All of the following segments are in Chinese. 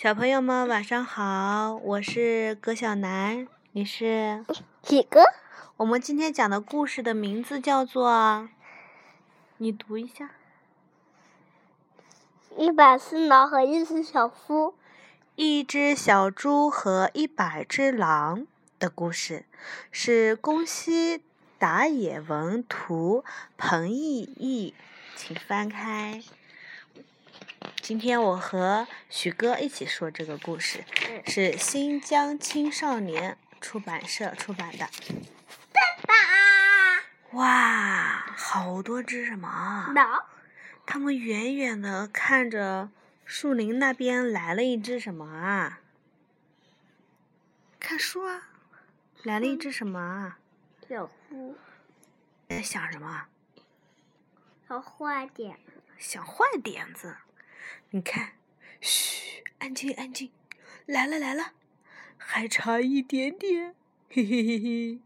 小朋友们晚上好，我是葛小楠，你是几个？我们今天讲的故事的名字叫做，你读一下。一百只狼和一只小猪。一只小猪和一百只狼的故事，是宫西达也文图，彭懿译，请翻开。今天我和许哥一起说这个故事，是新疆青少年出版社出版的。爸爸，哇，好多只什么？狼。他们远远的看着树林那边来了一只什么啊？看书啊，来了一只什么啊？小猪。在想什么？想坏点。想坏点子。你看，嘘，安静安静，来了来了，还差一点点，嘿嘿嘿嘿，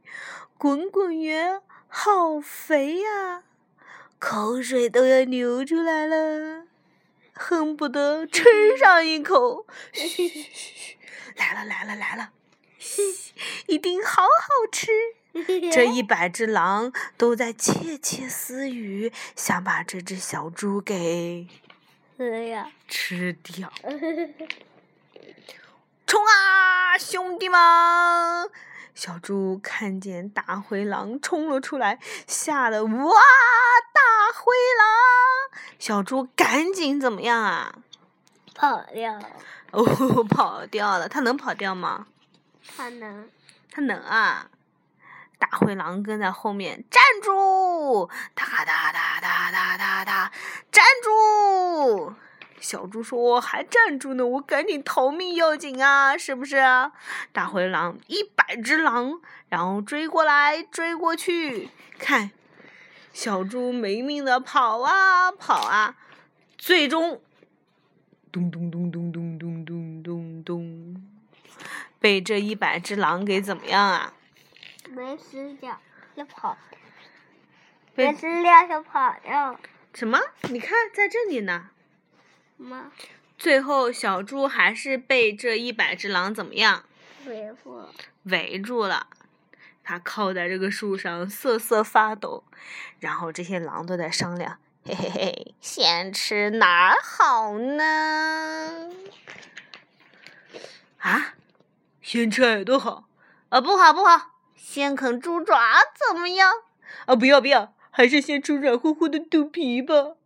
滚滚圆，好肥呀，口水都要流出来了，恨不得吃上一口。嘘嘘嘘，来了来了来了，嘘，一定好好吃。这一百只狼都在窃窃私语，想把这只小猪给。吃掉！吃掉！冲啊，兄弟们！小猪看见大灰狼冲了出来，吓得哇！大灰狼！小猪赶紧怎么样啊？跑掉！哦，跑掉了。它能跑掉吗？它能。它能啊！大灰狼跟在后面，站住！哒哒哒哒哒哒哒，站住！小猪说：“还站住呢，我赶紧逃命要紧啊，是不是？”大灰狼一百只狼，然后追过来，追过去，看，小猪没命的跑啊跑啊，最终，咚咚咚咚咚咚咚咚咚，被这一百只狼给怎么样啊？没死掉，就跑。没死掉就跑掉。什么？你看，在这里呢。妈？最后，小猪还是被这一百只狼怎么样？围住。围住了，它靠在这个树上瑟瑟发抖。然后这些狼都在商量：嘿嘿嘿，先吃哪儿好呢？啊？先吃耳朵好？啊，不好不好。先啃猪爪怎么样？啊，不要不要，还是先吃软乎乎的肚皮吧。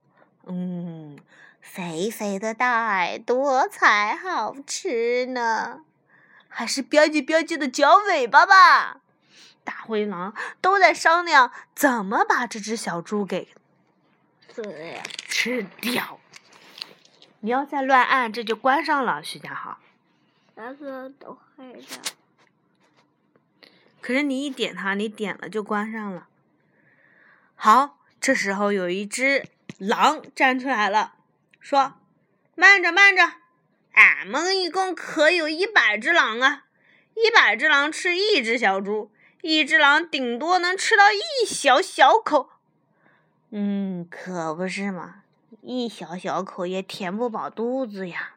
嗯。肥肥的大耳朵才好吃呢，还是吧唧吧唧的脚尾巴吧。大灰狼都在商量怎么把这只小猪给吃掉。你要再乱按，这就关上了，徐家豪。那个都黑的。可是你一点它，你点了就关上了。好，这时候有一只狼站出来了。说：“慢着，慢着，俺们一共可有一百只狼啊！一百只狼吃一只小猪，一只狼顶多能吃到一小小口。嗯，可不是嘛，一小小口也填不饱肚子呀。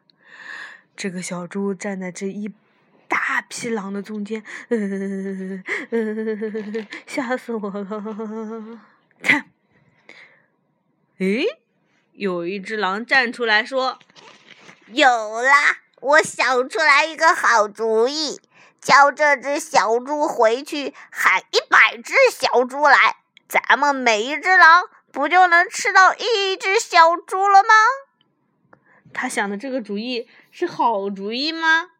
这个小猪站在这一大批狼的中间，吓死我了！看，诶。”有一只狼站出来说：“有啦，我想出来一个好主意，叫这只小猪回去喊一百只小猪来，咱们每一只狼不就能吃到一只小猪了吗？”他想的这个主意是好主意吗？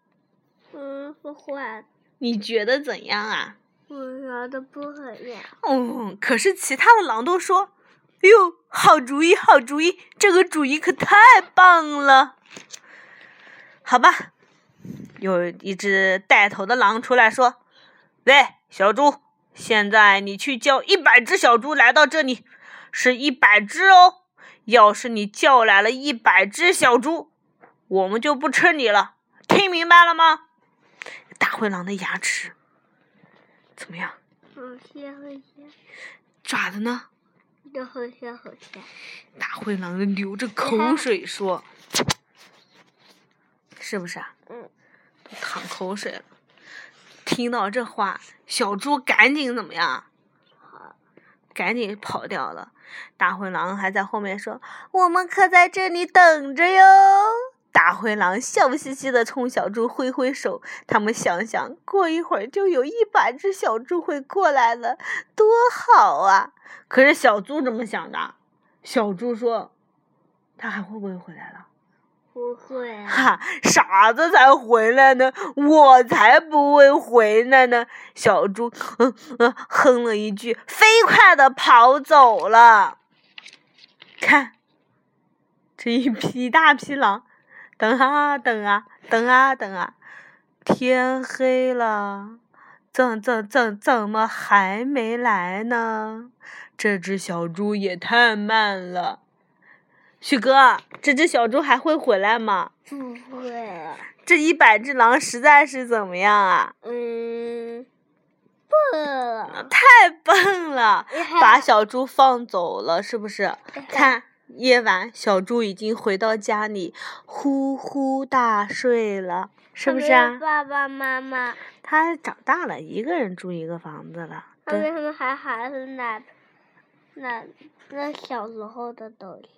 嗯，是坏。你觉得怎样啊？我觉得不怎样。哦，可是其他的狼都说。哎呦，好主意，好主意！这个主意可太棒了。好吧，有一只带头的狼出来说：“喂，小猪，现在你去叫一百只小猪来到这里，是一百只哦。要是你叫来了一百只小猪，我们就不吃你了。听明白了吗？”大灰狼的牙齿怎么样？好香，好香。爪子呢？都好香好香。大灰狼流着口水说：“是不是啊？嗯，都淌口水了。听到这话，小猪赶紧怎么样？赶紧跑掉了。大灰狼还在后面说：“我们可在这里等着哟。”大灰狼笑嘻嘻的冲小猪挥挥手。他们想想，过一会儿就有一百只小猪会过来了，多好啊！可是小猪怎么想的？小猪说：“他还会不会回来了？”不会啊。哈，傻子才回来呢，我才不会回来呢！小猪嗯嗯哼了一句，飞快的跑走了。看，这一匹大匹狼，等啊等啊等啊等啊，天黑了，怎怎怎怎么还没来呢？这只小猪也太慢了。许哥，这只小猪还会回来吗？不会。这一百只狼实在是怎么样啊？嗯，笨。太笨了，把小猪放走了，是不是？看，夜晚小猪已经回到家里，呼呼大睡了，是不是啊？爸爸妈妈。他长大了，一个人住一个房子了。他为什么还还是那那那小时候的东西？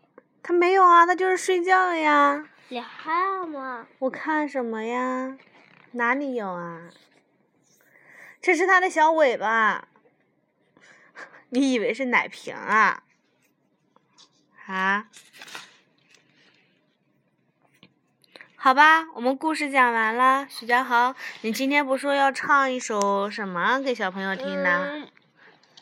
他没有啊，他就是睡觉呀。你看吗？我看什么呀？哪里有啊？这是他的小尾巴。你以为是奶瓶啊？啊？好吧，我们故事讲完了。许家豪，你今天不说要唱一首什么给小朋友听呢？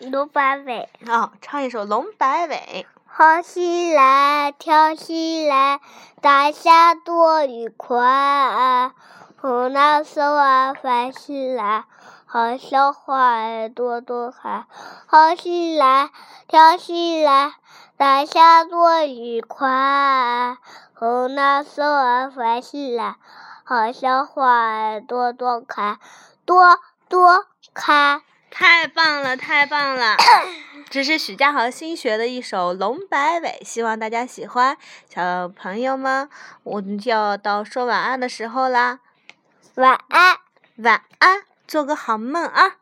龙摆尾。哦，唱一首《龙摆尾》。好起来，跳起来，大家多愉快！红蓝手啊翻起来，好像花儿朵朵开。好起来，跳起来，大家多愉快！红蓝手啊翻起来，好像花儿朵朵开，朵朵开。太棒了，太棒了！这是许家豪新学的一首《龙摆尾》，希望大家喜欢。小朋友们，我们就要到说晚安的时候啦。晚安，晚安，做个好梦啊！